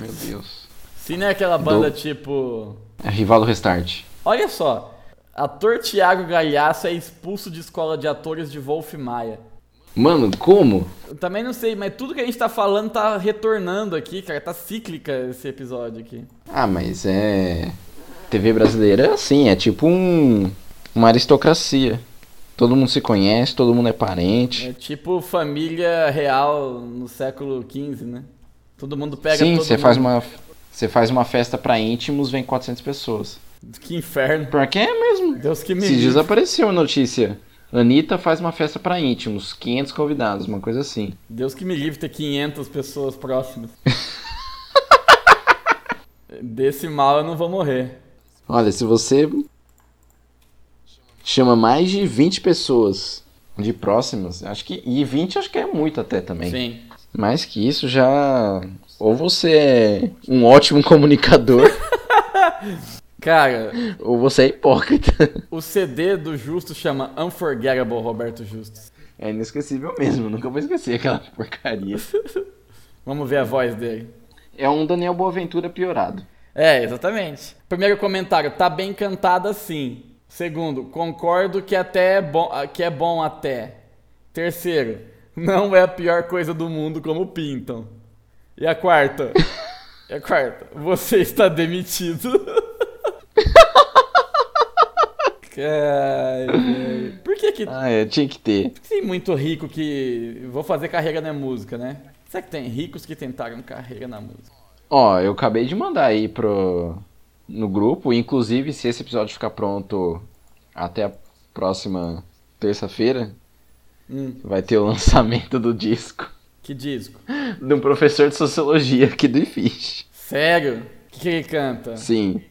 Meu Deus. Se não é aquela banda Do- tipo. É rival do Restart. Olha só. Ator Thiago Galhaço é expulso de escola de atores de Wolf Maia. Mano, como? Eu também não sei, mas tudo que a gente tá falando tá retornando aqui, cara. Tá cíclica esse episódio aqui. Ah, mas é. TV brasileira é assim, é tipo um. Uma aristocracia. Todo mundo se conhece, todo mundo é parente. É tipo família real no século XV, né? Todo mundo pega Sim, você mundo. faz uma. Você faz uma festa pra íntimos, vem 400 pessoas. Que inferno. Por que é mesmo? Deus que me Esses dias livre. apareceu a notícia. Anitta faz uma festa pra íntimos, 500 convidados, uma coisa assim. Deus que me livre ter 500 pessoas próximas. Desse mal eu não vou morrer. Olha, se você chama mais de 20 pessoas de próximas. Acho que e 20 acho que é muito até também. Sim. Mais que isso já ou você é um ótimo comunicador Cara, ou você é hipócrita. o CD do Justo chama Unforgettable Roberto Justus. É inesquecível mesmo, nunca vou esquecer aquela porcaria. Vamos ver a voz dele. É um Daniel Boaventura piorado. É, exatamente. Primeiro comentário, tá bem cantada sim. Segundo, concordo que até é bom, que é bom até. Terceiro, não é a pior coisa do mundo como pintam. E a quarta? E a quarta, você está demitido. Ai. Por que que Ah, é, tinha que ter. tem muito rico que vou fazer carreira na música, né? Será que tem ricos que tentaram carreira na música? Ó, eu acabei de mandar aí pro no grupo, inclusive se esse episódio ficar pronto até a próxima terça-feira, Hum, vai ter o lançamento do disco que disco? de um professor de sociologia aqui do IFISH. Sério? O que, que ele canta? Sim.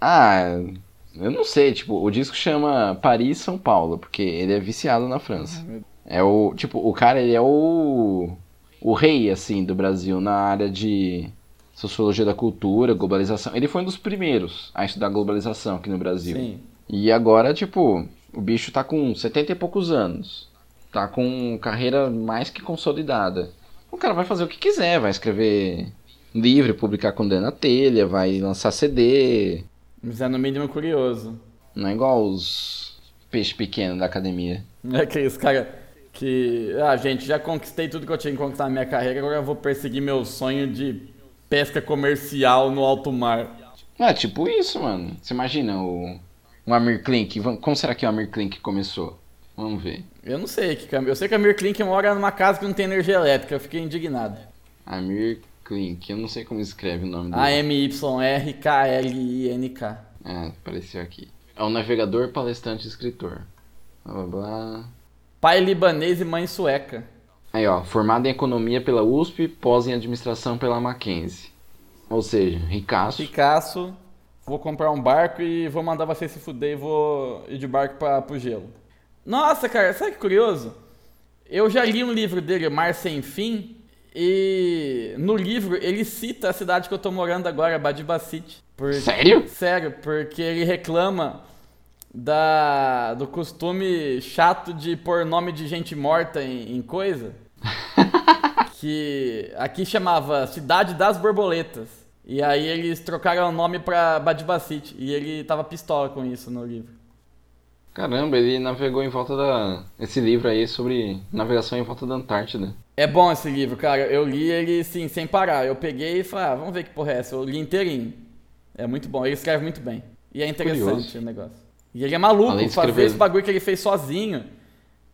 Ah, eu não sei, tipo, o disco chama Paris São Paulo, porque ele é viciado na França. É o, tipo, o cara, ele é o o rei assim do Brasil na área de sociologia da cultura, globalização. Ele foi um dos primeiros a estudar globalização aqui no Brasil. Sim. E agora, tipo, o bicho tá com 70 e poucos anos. Tá com carreira mais que consolidada. O cara vai fazer o que quiser, vai escrever livro, publicar com na telha, vai lançar CD. Mas é no mínimo curioso. Não é igual os peixes pequenos da academia. É aqueles caras que. Ah, gente, já conquistei tudo que eu tinha que conquistar na minha carreira, agora eu vou perseguir meu sonho de pesca comercial no alto mar. É tipo isso, mano. Você imagina o, o Amir Klink. Como será que o Amir Klink começou? Vamos ver. Eu não sei que Eu sei que a Mir Klink mora numa casa que não tem energia elétrica, eu fiquei indignado. Amir Klink. Eu não sei como escreve o nome dele. A-M-Y-R-K-L-I-N-K. É, apareceu aqui. É um navegador, palestrante e escritor. Blá blá blá. Pai libanês e mãe sueca. Aí, ó, formado em economia pela USP, pós em administração pela Mackenzie. Ou seja, ricaço. Picasso, vou comprar um barco e vou mandar você se fuder e vou ir de barco pra, pro gelo. Nossa, cara, sabe que curioso? Eu já li um livro dele, Mar Sem Fim, e no livro ele cita a cidade que eu tô morando agora, Badiba City. Por- Sério? Sério, porque ele reclama da, do costume chato de pôr nome de gente morta em, em coisa. que aqui chamava Cidade das Borboletas. E aí eles trocaram o nome pra Badiba City. E ele tava pistola com isso no livro. Caramba, ele navegou em volta da. Esse livro aí sobre navegação em volta da Antártida. É bom esse livro, cara. Eu li ele, sim, sem parar. Eu peguei e falei, ah, vamos ver que porra é essa. Eu li inteirinho. É muito bom. Ele escreve muito bem. E é interessante Curioso. o negócio. E ele é maluco de fazer escrever- esse bagulho que ele fez sozinho.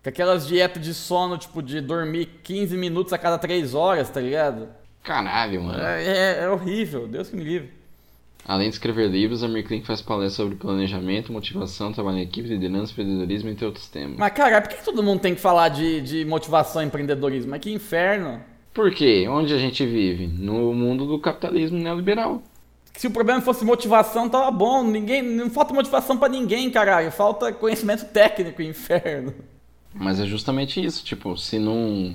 Com aquelas dietas de sono, tipo, de dormir 15 minutos a cada 3 horas, tá ligado? Caralho, mano. É, é- é horrível. Deus que me livre. Além de escrever livros, Amir Klink faz palestras sobre planejamento, motivação, trabalho em equipe, liderança, empreendedorismo, entre outros temas. Mas, cara, por que todo mundo tem que falar de, de motivação e empreendedorismo? Mas que inferno. Por quê? Onde a gente vive? No mundo do capitalismo neoliberal. Se o problema fosse motivação, tava bom. Ninguém, não falta motivação pra ninguém, caralho. Falta conhecimento técnico, inferno. Mas é justamente isso, tipo, se não.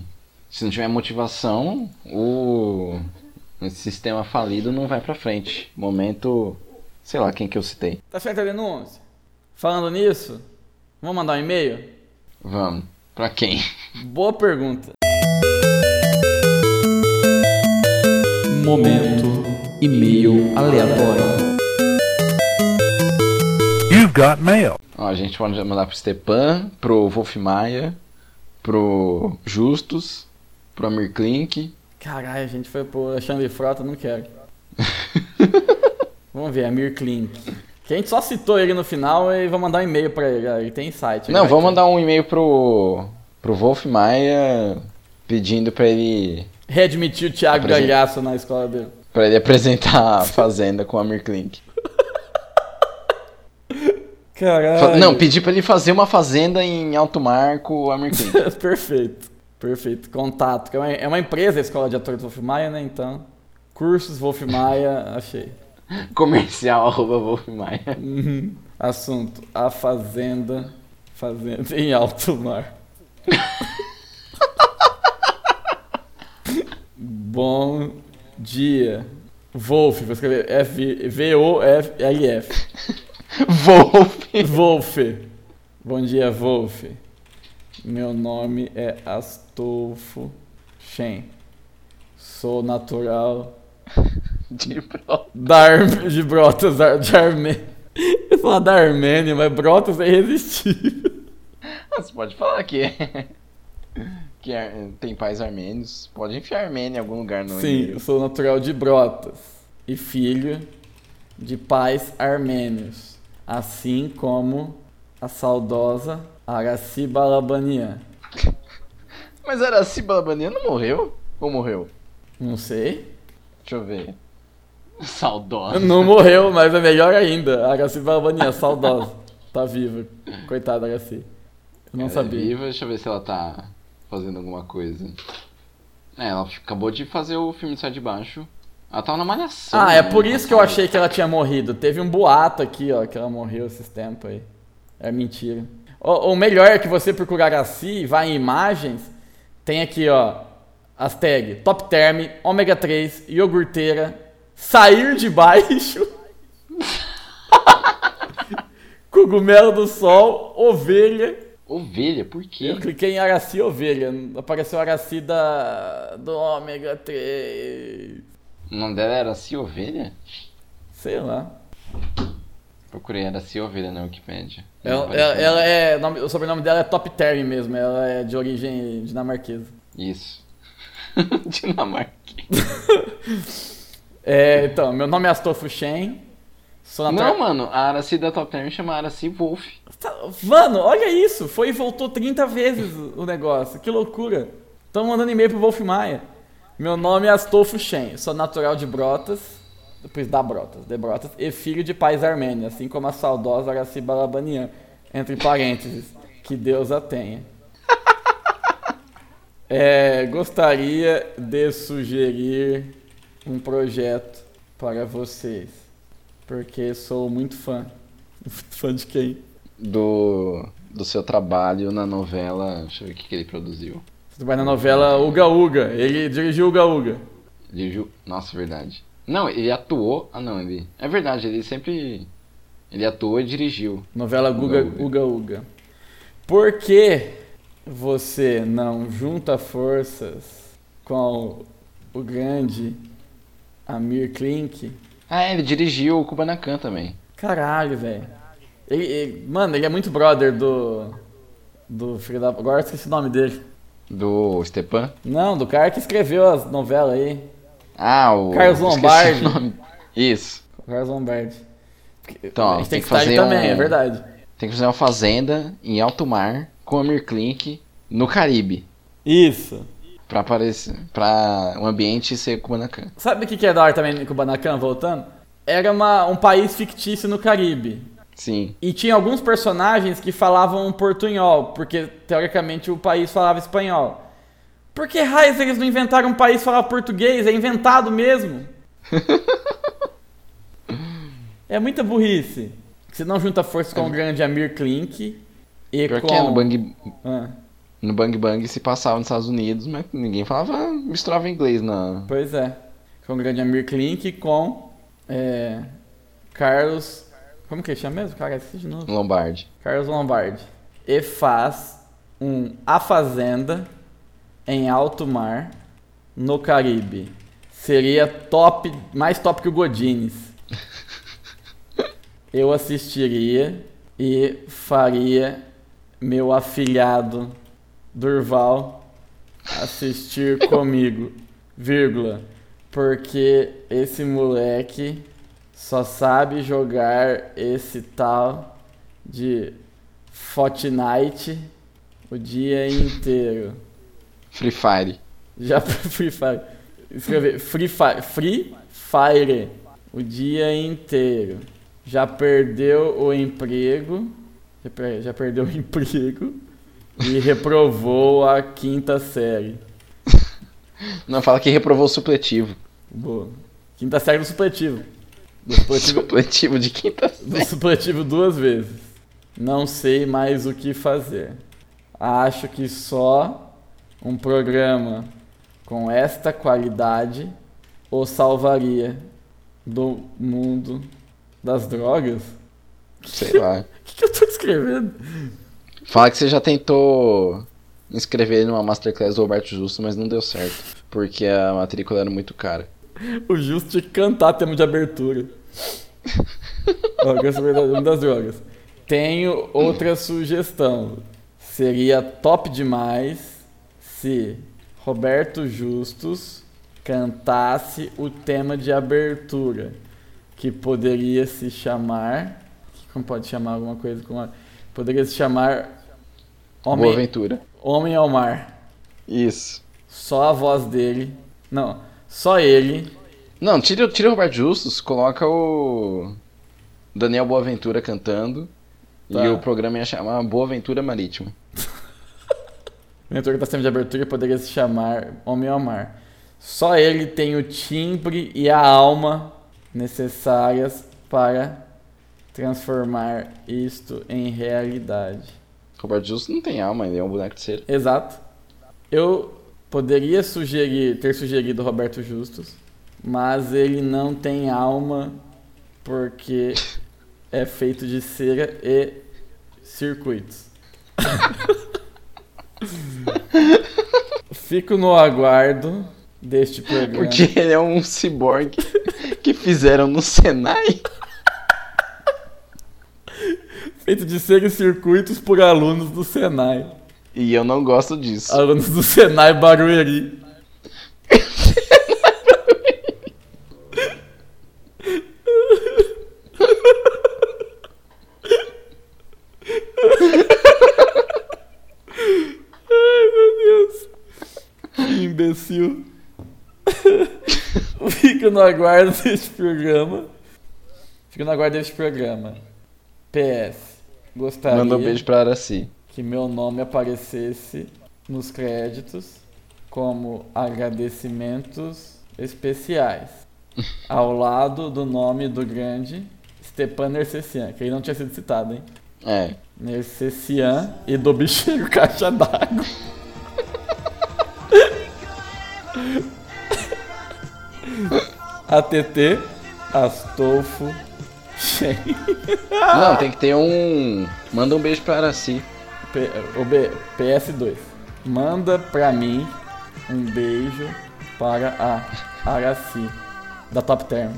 Se não tiver motivação, o. Esse sistema falido não vai pra frente. Momento. Sei lá quem que eu citei. Tá certa a denúncia? Falando nisso, vamos mandar um e-mail? Vamos. Pra quem? Boa pergunta. Momento e-mail aleatório. You've got mail. Ó, a gente pode mandar pro Stepan, pro Wolf Maia, pro Justus, pro Amir Klink. Caralho, a gente foi pro Alexandre Frota, não quero. Vamos ver, Amir Klink. Que a gente só citou ele no final e vou mandar um e-mail pra ele. Ele tem site. Não, vamos vai- mandar um e-mail pro. pro Wolf Maia pedindo pra ele. Readmitir o Thiago Apresenta. Galhaço na escola dele. pra ele apresentar a fazenda com o Amir Klink. Caralho. Não, pedir pra ele fazer uma fazenda em alto mar com o Amir Klink. Perfeito. Perfeito. Contato. que É uma, é uma empresa a escola de atores Wolf Maia, né? Então. Cursos Wolf Maia, achei. Comercial arroba Wolf Maia. Uhum. Assunto: A Fazenda Fazenda em alto mar. Bom dia. Wolf, vou escrever F- V-O-F-L-F. Wolf. Wolf. Bom dia, Wolf. Meu nome é Astolfo Shen. Sou natural De Ar- de Brotas, Ar- de Armênia. Eu falar da Armênia, mas Brotas é irresistível. Ah, Você pode falar que que ar- tem pais armênios. Pode enfiar Armênia em algum lugar no Sim, eu sou natural de Brotas e filho de pais armênios, assim como a saudosa Araci Balabanian. Mas era assim, Balabanian não morreu? Ou morreu? Não sei. Deixa eu ver. Saudosa. Não morreu, mas é melhor ainda. Araci Balabanian, saudosa. Tá viva. Coitada, Araci. Eu não Ela é sabia. viva, deixa eu ver se ela tá fazendo alguma coisa. É, ela acabou de fazer o filme Sai de Baixo. Ela tava na malhação. Ah, é né, por isso que eu achei que ela tinha morrido. Teve um boato aqui, ó, que ela morreu esses tempos aí. É mentira. O, o melhor é que você procurar Araci, vai em imagens, tem aqui, ó, as tags Top Term, Ômega 3, iogurteira, sair de baixo, cogumelo do sol, ovelha. Ovelha, por quê? Eu cliquei em Araci Ovelha, apareceu Araci da, do Ômega 3. O nome dela era Cia Ovelha? Sei lá. Procurei, era Cia Ovelha na Wikipedia. Ela, apareceu ela- ela nada. é. nome- o sobrenome dela é Top Term mesmo, ela é de origem dinamarquesa. Isso. Dinamarca. É, então, meu nome é Astolfo Shen. Sou. Não, mano, a Araci da Top Term chama Araci Wolf. Tá- Mano, olha isso! Foi e voltou 30 vezes o negócio. Que loucura! Estão mandando e-mail pro Wolf Maia. Meu nome é Astolfo Shen. Sou natural de Brotas. Depois da Brotas, de Brotas. E filho de pais armênios, assim como a saudosa Araci Balabanian. Entre parênteses. Que Deus a tenha. É, gostaria de sugerir um projeto para vocês. Porque sou muito fã. Fã de quem? Do, do seu trabalho na novela. Deixa eu ver o que, que ele produziu. Você vai na novela Uga Uga. Ele dirigiu Uga Uga. Dirigiu. Nossa, verdade. Não, ele atuou. Ah, não, ele. É verdade, ele sempre. Ele atuou e dirigiu. Novela Guga, Uga Uga Uga. Por que você não junta forças com o grande Amir Klink? Ah, é, ele dirigiu o Kubanacan também. Caralho, velho. Mano, ele é muito brother do. Do filho da. Agora eu esqueci o nome dele. Do Stepan. Não, do cara que escreveu as novelas aí. Ah, o. Carlos Lombardi. o. Isso. O Carlos Lombardi. Então, a gente tem que fazer também, um- é verdade. Tem que fazer uma fazenda em alto mar com Amir Klink no Caribe. Isso. Pra aparecer. Pra o ambiente ser Kubanacan. Sabe o que que é da hora também com o Banacan, voltando? Era uma, um país fictício no Caribe. Sim. E tinha alguns personagens que falavam portunhol, porque teoricamente o país falava espanhol. Por que raios eles não inventaram um país falar português? É inventado mesmo. é muita burrice. Você não junta forças com o grande Amir Klink e Pior com... que é, no Bang, Ah, no Bang Bang se passava nos Estados Unidos, mas ninguém falava, misturava inglês na. pois é. Com o grande Amir Klink e com é, Carlos... Como que ele chama mesmo? Cara, esqueci de novo. Lombardi. Carlos Lombardi. E faz um A Fazenda em alto mar no Caribe. Seria top, mais top que o Godines. Eu assistiria e faria meu afilhado Durval assistir comigo, vírgula, porque esse moleque só sabe jogar esse tal de Fortnite o dia inteiro. Free Fire. Já Free Fire. Escrever Free Fire, Free Fire o dia inteiro. Já perdeu o emprego. Já, per- já perdeu o emprego e reprovou a quinta série. Não, fala que reprovou o supletivo. Boa. Quinta série do supletivo. Do supletivo, Supletivo de quinta do série. supletivo duas vezes. Não sei mais o que fazer. Acho que só um programa com esta qualidade o salvaria do mundo das drogas. Sei lá. O que, que eu tô escrevendo? Fala que você já tentou inscrever numa Masterclass do Roberto Justo, mas não deu certo. Porque a matrícula era muito cara. O Justo tinha que cantar tema de abertura. Uma das drogas. Tenho outra sugestão. Seria top demais se Roberto Justus cantasse o tema de abertura, que poderia se chamar. Como pode chamar alguma coisa com. Poderia se chamar Boa Homem, aventura. Homem ao Mar. Isso. Só a voz dele. Não, só ele. Não, tira, tira o Roberto Justus, coloca o Daniel Boaventura cantando. Tá. E o programa ia chamar Boa Aventura Marítima. O mentor da tema de abertura poderia se chamar Homem ao Mar. Só ele tem o timbre e a alma necessárias para transformar isto em realidade. Roberto Justus não tem alma, ele é um boneco de cera. Exato. Eu poderia sugerir, ter sugerido Roberto Justus, mas ele não tem alma porque é feito de cera e circuitos. Fico no aguardo deste programa. Porque ele é um ciborgue que fizeram no Senai. Feito de circuitos por alunos do Senai. E eu não gosto disso. Alunos do Senai Barueri. Fico no aguardo deste programa. Fico no aguardo deste programa. PS. Gostaria Manda um beijo pra Araci. que meu nome aparecesse nos créditos como agradecimentos especiais, ao lado do nome do grande Stepan Nercessian, que ele não tinha sido citado, hein? É. Nercessian e do bichinho caixa d'água. ATT Astolfo Shen. Não, tem que ter um. Manda um beijo pra Araci. P- o B- PS2. Manda pra mim um beijo para a Araci, da Top Term.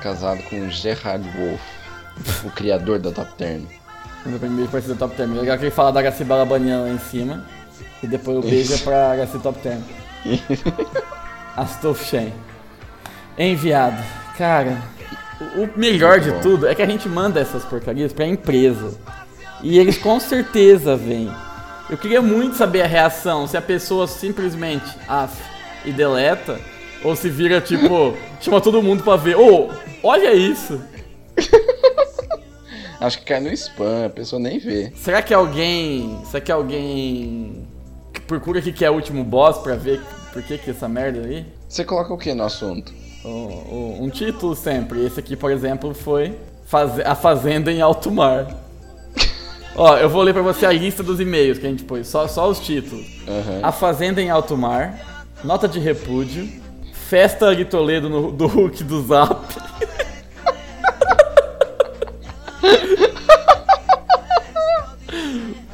Casado com Gerard Wolf, o criador da Top Term. Manda pra mim um beijo pra Araci da Top Term. Legal que ele fala da Araci Balabanian lá em cima. E depois o beijo é pra Araci Top Term. Astolfo Shen. Enviado. Cara, o melhor de tudo é que a gente manda essas porcarias pra empresa. E eles com certeza vêm. Eu queria muito saber a reação, se a pessoa simplesmente af e deleta, ou se vira tipo, chama todo mundo pra ver. Ô, olha isso! Acho que cai no spam, a pessoa nem vê. Será que alguém. Será que alguém procura o que que é o último boss pra ver por que que essa merda aí? Você coloca o que no assunto? O- um título sempre. Esse aqui, por exemplo, foi Faze- A Fazenda em Alto Mar. Ó, eu vou ler pra você a lista dos e-mails que a gente pôs, só, só os títulos. Aham. A Fazenda em Alto Mar, Nota de Repúdio, Festa de Toledo no, do Hulk do Zap.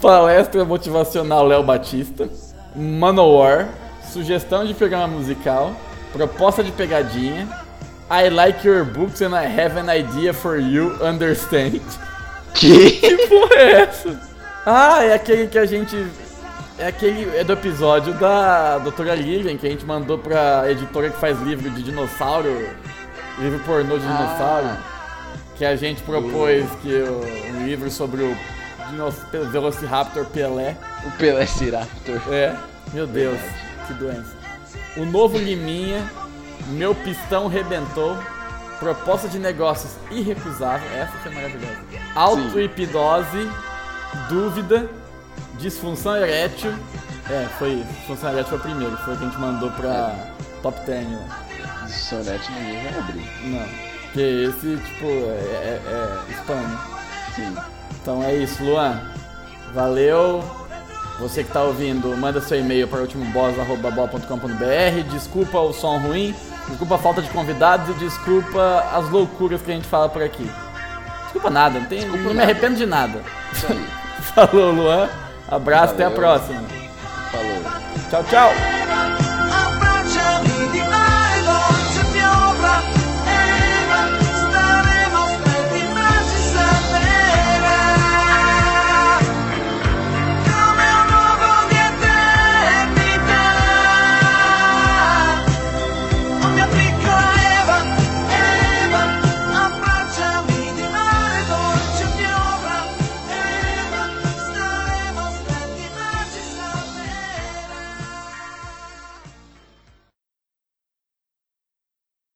Palestra motivacional Léo Batista, Manowar, sugestão de programa musical, proposta de pegadinha, I like your books and I have an idea for you, understand. Que? Que porra é essa? Ah, é aquele que a gente. É aquele. É do episódio da Doutora Lilian que a gente mandou pra editora que faz livro de dinossauro. Livro pornô de dinossauro. Que a gente propôs que o, um livro sobre o Velociraptor Pelé. O Pelé Ciraptor. É, meu Deus, que doença. O novo Liminha, meu pistão rebentou. Proposta de negócios irrecusável. Essa foi maravilhosa. Auto-hipnose, dúvida, disfunção erétil. É, foi isso. Disfunção erétil foi o primeiro. Foi o que a gente mandou pra Top Ten. né? Sonete ninguém vai abrir. Não. Porque esse, tipo, é, é, é spam. né? Sim. Então é isso, Luan. Valeu. Você que tá ouvindo, manda seu e-mail para ultimoboss.com.br. Desculpa o som ruim, desculpa a falta de convidados e desculpa as loucuras que a gente fala por aqui. Desculpa nada, não, tem, não me nada. arrependo de nada. Falou, Luan. Abraço, até a Valeu. próxima. Falou. Tchau, tchau.